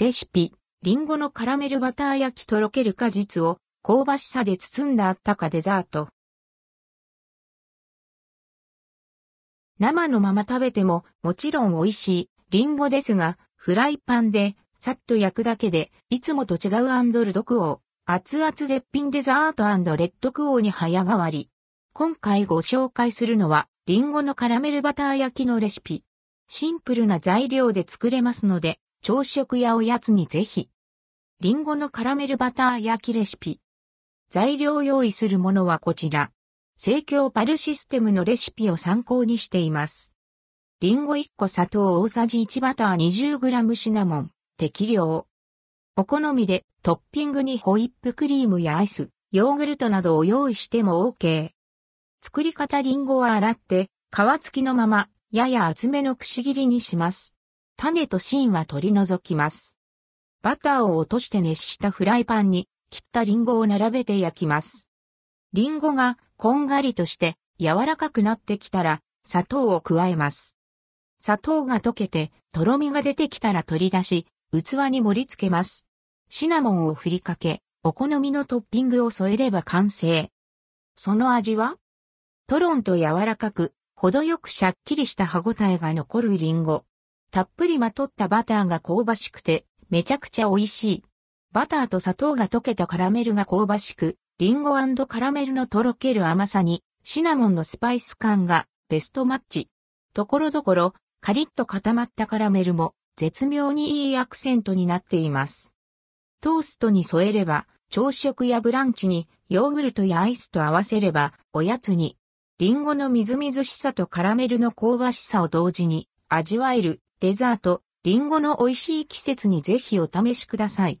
レシピ、リンゴのカラメルバター焼きとろける果実を香ばしさで包んだあったかデザート。生のまま食べてももちろん美味しいリンゴですが、フライパンでさっと焼くだけでいつもと違うアンドルドクオー、熱々絶品デザートレッドクオーに早変わり。今回ご紹介するのはリンゴのカラメルバター焼きのレシピ。シンプルな材料で作れますので、朝食やおやつにぜひ。リンゴのカラメルバター焼きレシピ。材料用意するものはこちら。生協パルシステムのレシピを参考にしています。リンゴ1個砂糖大さじ1バター 20g シナモン、適量。お好みでトッピングにホイップクリームやアイス、ヨーグルトなどを用意しても OK。作り方リンゴは洗って、皮付きのまま、やや厚めのくし切りにします。種と芯は取り除きます。バターを落として熱したフライパンに切ったリンゴを並べて焼きます。リンゴがこんがりとして柔らかくなってきたら砂糖を加えます。砂糖が溶けてとろみが出てきたら取り出し、器に盛り付けます。シナモンを振りかけ、お好みのトッピングを添えれば完成。その味は？トロンと柔らかく、程よくシャッキリした歯ごたえが残るリンゴ。たっぷりまとったバターが香ばしくて、めちゃくちゃ美味しい。バターと砂糖が溶けたカラメルが香ばしく、リンゴカラメルのとろける甘さに、シナモンのスパイス感がベストマッチ。ところどころ、カリッと固まったカラメルも絶妙にいいアクセントになっています。トーストに添えれば、朝食やブランチにヨーグルトやアイスと合わせれば、おやつに、リンゴのみずみずしさとカラメルの香ばしさを同時に味わえるデザート、リンゴの美味しい季節にぜひお試しください。